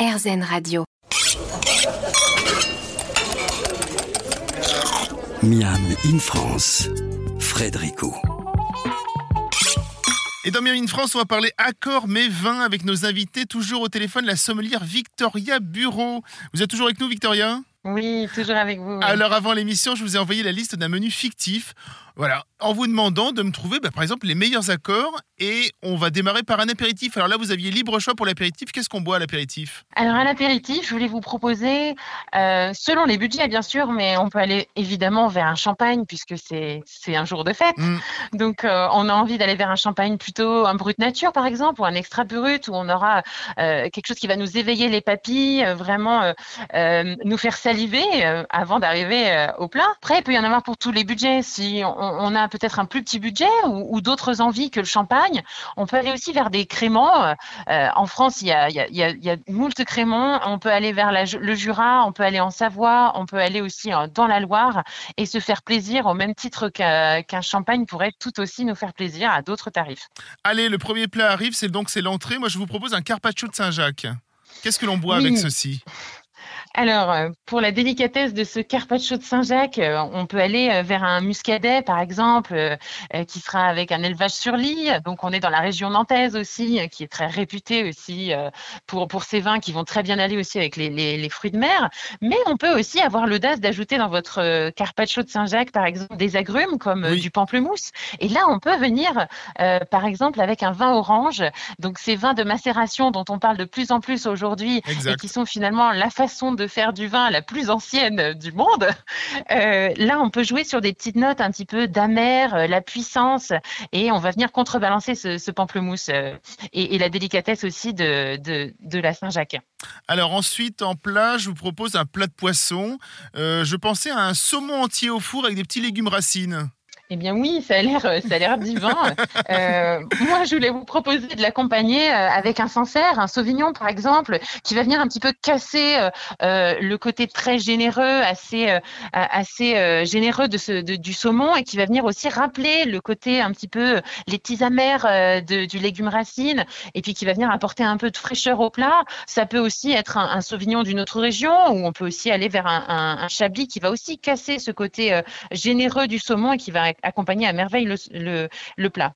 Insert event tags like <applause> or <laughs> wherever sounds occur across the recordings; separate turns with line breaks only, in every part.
RZN Radio.
Miam in France, Frédérico.
Et dans Miam in France, on va parler accord mais vin avec nos invités, toujours au téléphone, la sommelière Victoria Bureau. Vous êtes toujours avec nous, Victoria?
Oui, toujours avec vous. oui.
Alors avant l'émission, je vous ai envoyé la liste d'un menu fictif. Voilà, en vous demandant de me trouver, bah, par exemple, les meilleurs accords. Et on va démarrer par un apéritif. Alors là, vous aviez libre choix pour l'apéritif. Qu'est-ce qu'on boit à l'apéritif?
Alors à l'apéritif, je voulais vous proposer, euh, selon les budgets bien sûr, mais on peut aller évidemment vers un champagne puisque c'est un jour de fête.
Mm.
Donc euh, on a envie d'aller vers un champagne plutôt un brut nature par exemple ou un extra brut où on aura euh, quelque chose qui va nous éveiller les papilles, vraiment nous faire saliver euh, avant d'arriver euh, au plat. Après, il peut y en avoir pour tous les budgets. Si on, on a peut-être un plus petit budget ou, ou d'autres envies que le champagne, on peut aller aussi vers des créments. Euh, en France, il y a, il y a, il y a, il y a moult créments. On peut aller vers la- le Jura, on peut aller en Savoie, on peut aller aussi dans la Loire et se faire plaisir au même titre qu'un champagne pourrait tout aussi nous faire plaisir à d'autres tarifs.
Allez, le premier plat arrive, c'est donc c'est l'entrée. Moi, je vous propose un carpaccio de Saint-Jacques. Qu'est-ce que l'on boit
Oui.
avec ceci?
Alors, euh, pour la délicatesse de ce carpaccio de Saint-Jacques, euh, on peut aller euh, vers un muscadet, par exemple, qui sera avec un élevage sur lit. Donc, on est dans la région nantaise aussi, qui est très réputée aussi pour, pour ces vins qui vont très bien aller aussi avec les, les- les fruits de mer. Mais on peut aussi avoir l'audace d'ajouter dans votre carpaccio de Saint-Jacques, par exemple, des agrumes comme
Oui.
du pamplemousse. Et là, on peut venir, euh, par exemple, avec un vin orange. Donc, ces vins de macération dont on parle de plus en plus aujourd'hui et qui sont finalement la façon de faire du vin la plus ancienne du monde. Euh, là, on peut jouer sur des petites notes un petit peu d'amer, euh, la puissance, et on va venir contrebalancer ce, pamplemousse euh, et, la délicatesse aussi de, de, de la Saint-Jacques.
Alors ensuite, en plat, je vous propose un plat de poisson. Je pensais à un saumon entier au four avec des petits légumes racines.
Eh bien oui, ça a l'air, euh, ça a l'air divin. Euh, moi, je voulais vous proposer de l'accompagner euh, avec un Sancerre, un Sauvignon par exemple, qui va venir un petit peu casser euh, euh, le côté très généreux, assez, euh, assez généreux de ce, de- du saumon et qui va venir aussi rappeler le côté un petit peu les petits amers de- du légume racine et puis qui va venir apporter un peu de fraîcheur au plat. Ça peut aussi être un, un Sauvignon d'une autre région ou on peut aussi aller vers un, un, un Chablis qui va aussi casser ce côté généreux du saumon et qui va accompagner à merveille le, le, plat.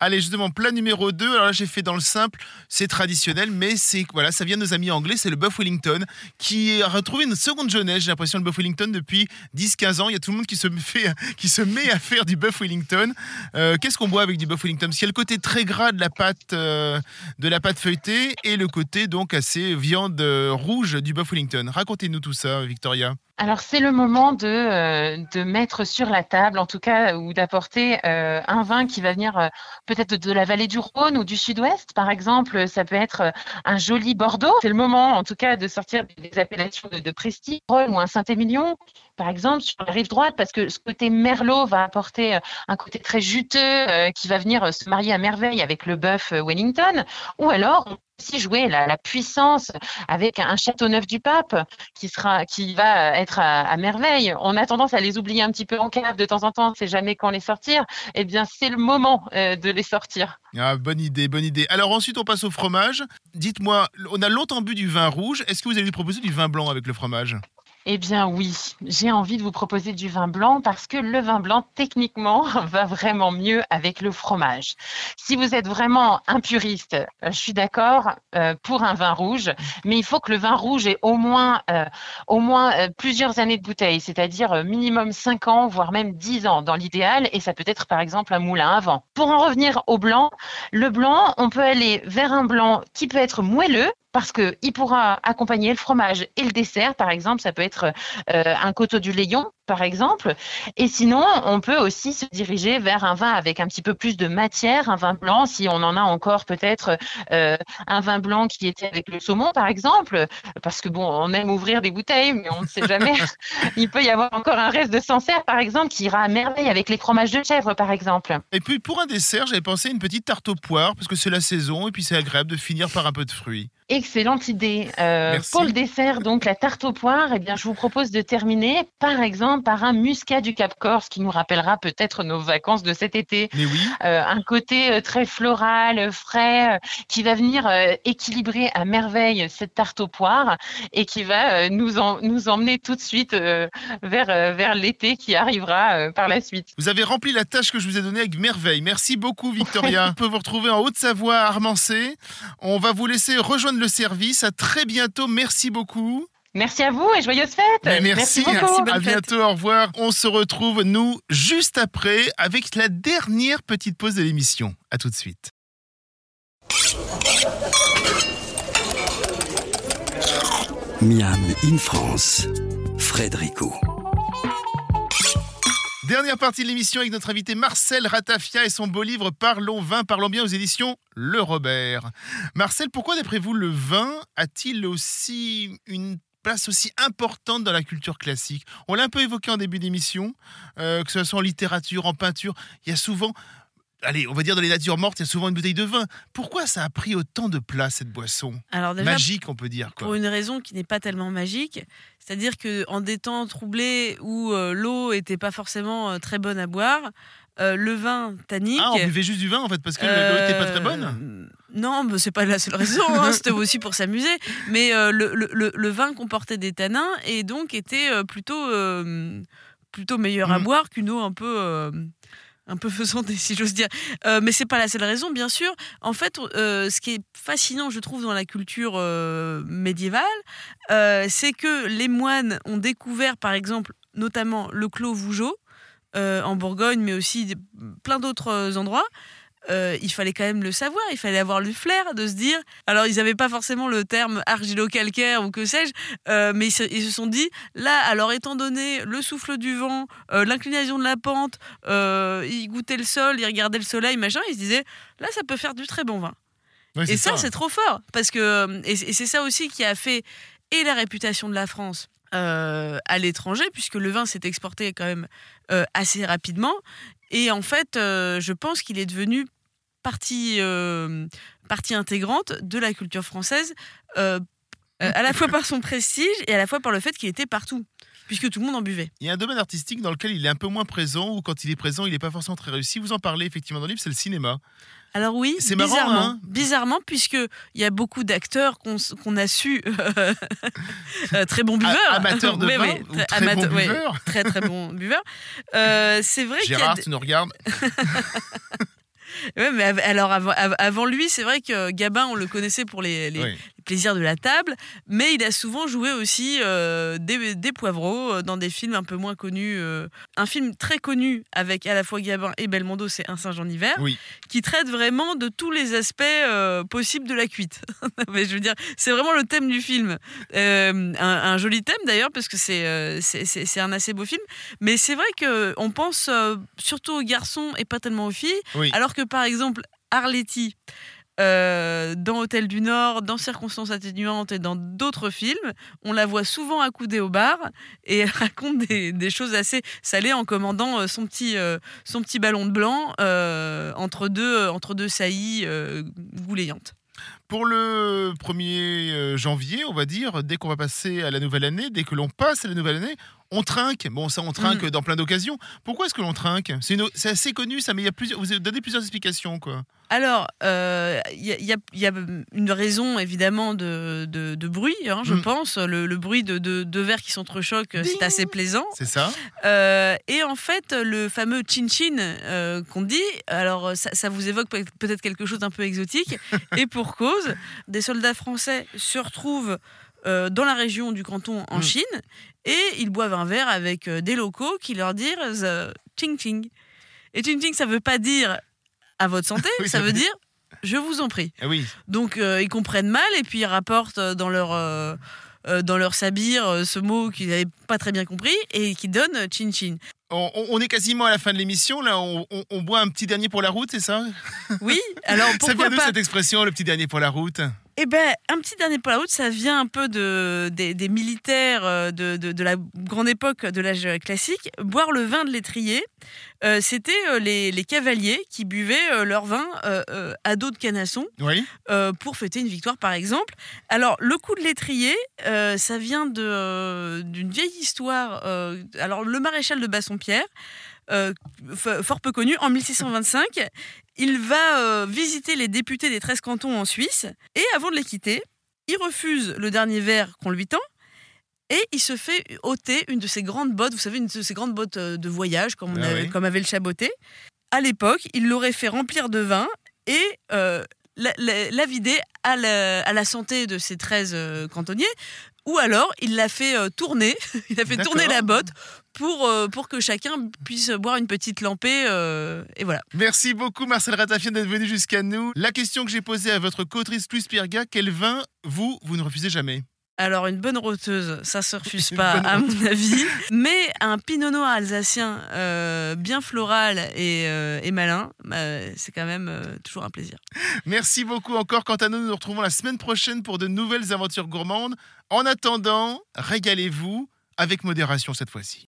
Allez, justement, plat numéro 2. Alors là, j'ai fait dans le simple, c'est traditionnel, mais c'est voilà, ça vient de nos amis anglais, c'est le Buff Wellington, qui a retrouvé une seconde jeunesse. J'ai l'impression le Buff Wellington depuis 10-15 ans. Il y a tout le monde qui se, <laughs> fait, qui se met à faire du Buff Wellington. Euh, Qu'est-ce qu'on boit avec du Buff Wellington? Parce qu'il y a le côté très gras de la pâte, euh, de la pâte feuilletée et le côté donc assez viande euh, rouge du Buff Wellington. Racontez-nous tout ça, Victoria.
Alors c'est le moment de, euh, de mettre sur la table, en tout cas, ou d'apporter euh, un vin qui va venir euh, peut-être de la vallée du Rhône ou du Sud-Ouest, par exemple. Ça peut être euh, un joli Bordeaux. C'est le moment, en tout cas, de sortir des appellations de, prestige, Rhône ou un Saint-Émilion, par exemple, sur la rive droite, parce que ce côté merlot va apporter euh, un côté très juteux euh, qui va venir euh, se marier à merveille avec le bœuf euh, Wellington. Ou alors, on aussi jouer la, la puissance avec un Châteauneuf du Pape qui sera, qui va être à, merveille. On a tendance à les oublier un petit peu en cave de temps en temps. C'est jamais quand les sortir. Eh bien, c'est le moment euh, de les sortir.
Ah, bonne idée, bonne idée. Alors ensuite, on passe au fromage. Dites-moi, on a longtemps bu du vin rouge. Est-ce que vous allez nous proposer du vin blanc avec le fromage?
Eh bien oui, j'ai envie de vous proposer du vin blanc parce que le vin blanc, techniquement, <laughs> va vraiment mieux avec le fromage. Si vous êtes vraiment un puriste, euh, je suis d'accord euh, pour un vin rouge, mais il faut que le vin rouge ait au moins, euh, au moins plusieurs années de bouteille, c'est-à-dire minimum 5 ans, voire même 10 ans dans l'idéal, et ça peut être par exemple un moulin à vent. Pour en revenir au blanc, le blanc, on peut aller vers un blanc qui peut être moelleux, parce qu'il pourra accompagner le fromage et le dessert, par exemple, ça peut être euh, un coteau du Léon, par exemple. Et sinon, on peut aussi se diriger vers un vin avec un petit peu plus de matière, un vin blanc, si on en a encore peut-être euh, un vin blanc qui était avec le saumon, par exemple, parce que bon, on aime ouvrir des bouteilles, mais on ne sait jamais. <laughs> Il peut y avoir encore un reste de Sancerre, par exemple, qui ira à merveille avec les fromages de chèvre, par exemple.
Et puis pour un dessert, j'avais pensé à une petite tarte aux poires, parce que c'est la saison, et puis c'est agréable de finir par un peu de fruits.
Excellente idée. Euh, pour le dessert, donc la tarte aux poires, eh bien, je vous propose de terminer, par exemple, par un muscat du Cap Corse qui nous rappellera peut-être nos vacances de cet été.
Mais oui.
Euh, un côté euh, très floral, frais, euh, qui va venir équilibrer à merveille cette tarte aux poires et qui va nous, en, nous emmener tout de suite vers, vers l'été qui arrivera par la suite.
Vous avez rempli la tâche que je vous ai donnée avec merveille. Merci beaucoup, Victoria. <laughs> On peut vous retrouver en Haute-Savoie à Armancé. On va vous laisser rejoindre le service. À très bientôt. Merci beaucoup.
Merci à vous et joyeuses fêtes.
merci, beaucoup. à bientôt, au revoir. On se retrouve, nous, juste après, avec la dernière petite pause de l'émission. À tout de suite.
Miam in France, Frédérico.
Dernière partie de l'émission avec notre invité Marcel Ratafia et son beau livre Parlons vin, parlons bien aux éditions Le Robert. Marcel, pourquoi d'après vous le vin a-t-il aussi une place aussi importante dans la culture classique. On l'a un peu évoqué en début d'émission, euh, que ce soit en littérature, en peinture, il y a souvent, allez, on va dire dans les natures mortes, il y a souvent une bouteille de vin. Pourquoi ça a pris autant de place cette boisson
Alors
Magique, on peut dire.
Pour une raison qui n'est pas tellement magique, c'est-à-dire que en des temps troublés où euh, l'eau n'était pas forcément euh, très bonne à boire, le vin tannique.
Ah, on buvait juste du vin en fait parce que l'eau n'était pas très bonne
non, ce c'est pas la seule raison, hein, c'était aussi pour s'amuser. Mais euh, le, vin comportait des tanins et donc était euh, plutôt, euh, plutôt meilleur à mm. boire qu'une eau un peu un peu faisante, <laughs> si j'ose dire. mais c'est pas la seule raison, bien sûr. En fait, ce qui est fascinant, je trouve, dans la culture médiévale, c'est que les moines ont découvert, par exemple, notamment le clos Vougeot en Bourgogne, mais aussi plein d'autres endroits. Euh, il fallait quand même le savoir, il fallait avoir le flair de se dire. Alors, ils n'avaient pas forcément le terme argilo-calcaire ou que sais-je, euh, mais ils se, sont dit là, alors étant donné le souffle du vent, euh, l'inclinaison de la pente, ils goûtaient le sol, ils regardaient le soleil, machin, ils se disaient là, ça peut faire du très bon vin. et ça, c'est trop fort parce que et c'est ça aussi qui a fait et la réputation de la France. à l'étranger, puisque le vin s'est exporté quand même assez rapidement. Et en fait, je pense qu'il est devenu partie, euh, partie intégrante de la culture française, euh, euh, à la fois par son prestige et à la fois par le fait qu'il était partout puisque tout le monde en buvait.
Il y a un domaine artistique dans lequel il est un peu moins présent, ou quand il est présent, il n'est pas forcément très réussi. Vous en parlez effectivement dans le livre, c'est le cinéma.
Alors oui, c'est bizarrement, hein bizarrement, puisque il y a beaucoup d'acteurs qu'on a su <laughs> très bons buveurs,
amateurs de vin, très, bons buveurs.
très très bons buveurs. c'est vrai.
Gérard, tu nous regardes. <laughs>
Ouais, mais alors avant, lui, c'est vrai que Gabin, on le connaissait pour les, plaisir de la table, mais il a souvent joué aussi euh, des, poivreaux euh, dans des films un peu moins connus. Euh. un film très connu avec à la fois Gabin et Belmondo, c'est Un singe en hiver, qui traite vraiment de tous les aspects possibles de la cuite. <laughs> mais je veux dire, c'est vraiment le thème du film. Un, joli thème d'ailleurs, parce que c'est c'est un assez beau film. Mais c'est vrai qu'on pense surtout aux garçons et pas tellement aux filles, alors que par exemple, Arletty, euh, dans Hôtel du Nord, dans Circonstances atténuantes et dans d'autres films, on la voit souvent accoudée au bar et <laughs> elle raconte des, choses assez salées en commandant euh, son petit, euh, son petit ballon de blanc entre, deux, entre deux saillies gouléantes.
Pour le 1er janvier, on va dire, dès qu'on va passer à la nouvelle année, dès que l'on passe à la nouvelle année, on trinque. Bon, ça, on trinque mm. dans plein d'occasions. Pourquoi est-ce que l'on trinque? C'est assez connu, ça, mais il y a plusieurs, vous avez donné plusieurs explications, quoi.
Alors, il euh, y, a une raison évidemment de, bruit, hein, je mm. pense. Le, bruit de deux verres qui s'entrechoquent, c'est assez plaisant.
C'est ça.
Euh, et en fait, le fameux chin-chin euh, qu'on dit, alors ça, vous évoque peut-être quelque chose d'un peu exotique. <laughs> et pour cause, des soldats français se retrouvent dans la région du canton en mm. Chine et ils boivent un verre avec des locaux qui leur disent ching ching. Et ching ching, ça veut pas dire à votre santé, <laughs> ça, veut dire je vous en prie.
Ah oui.
Donc euh, ils comprennent mal et puis ils rapportent euh, dans leur euh, dans leur sabir ce mot qu'ils n'avaient pas très bien compris et qui donne chin chin.
On, est quasiment à la fin de l'émission, là, on, boit un petit dernier pour la route, c'est ça?
Oui, alors pourquoi <laughs>
Ça vient cette expression, le petit dernier pour la route?
Eh ben, un petit dernier pour la route, ça vient un peu de, des, des militaires euh, de, de, de la grande époque de l'âge classique. Boire le vin de l'étrier, euh, c'était euh, les, les cavaliers qui buvaient leur vin euh, à dos de canasson
Oui.
euh, pour fêter une victoire, par exemple. Alors, le coup de l'étrier, ça vient de, d'une vieille histoire. euh, alors, le maréchal de Bassompierre, euh, fort peu connu, en 1625, il va euh, visiter les députés des 13 cantons en Suisse, et avant de les quitter, il refuse le dernier verre qu'on lui tend. Et il se fait ôter une de ses grandes bottes, vous savez, une de ses grandes bottes de voyage, comme, on
Ah
avait,
oui.
comme avait le chaboté. À l'époque, il l'aurait fait remplir de vin et la, la- la vider à la, à la santé de ses 13 euh, cantonniers. Ou alors, il l'a fait euh, tourner, <laughs> il a fait tourner la botte pour, euh, pour que chacun puisse boire une petite lampée. euh, et voilà.
Merci beaucoup Marcel Ratafien d'être venu jusqu'à nous. La question que j'ai posée à votre co-autrice Louise Pierga, quel vin, vous, vous ne refusez jamais?
Alors, une bonne roteuse, ça se refuse pas, à mon avis. Mais un pinot noir alsacien euh, bien floral et, euh, et malin, bah, c'est quand même euh, toujours un plaisir.
Merci beaucoup encore. Quant à nous, nous nous retrouvons la semaine prochaine pour de nouvelles aventures gourmandes. En attendant, régalez-vous avec modération cette fois-ci.